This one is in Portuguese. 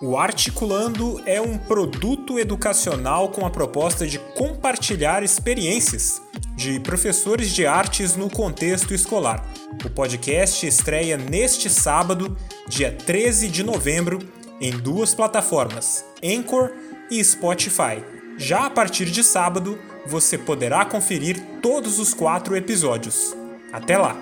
O Articulando é um produto educacional com a proposta de compartilhar experiências de professores de artes no contexto escolar. O podcast estreia neste sábado, dia 13 de novembro, em duas plataformas, Anchor e Spotify. Já a partir de sábado, você poderá conferir todos os quatro episódios. Até lá!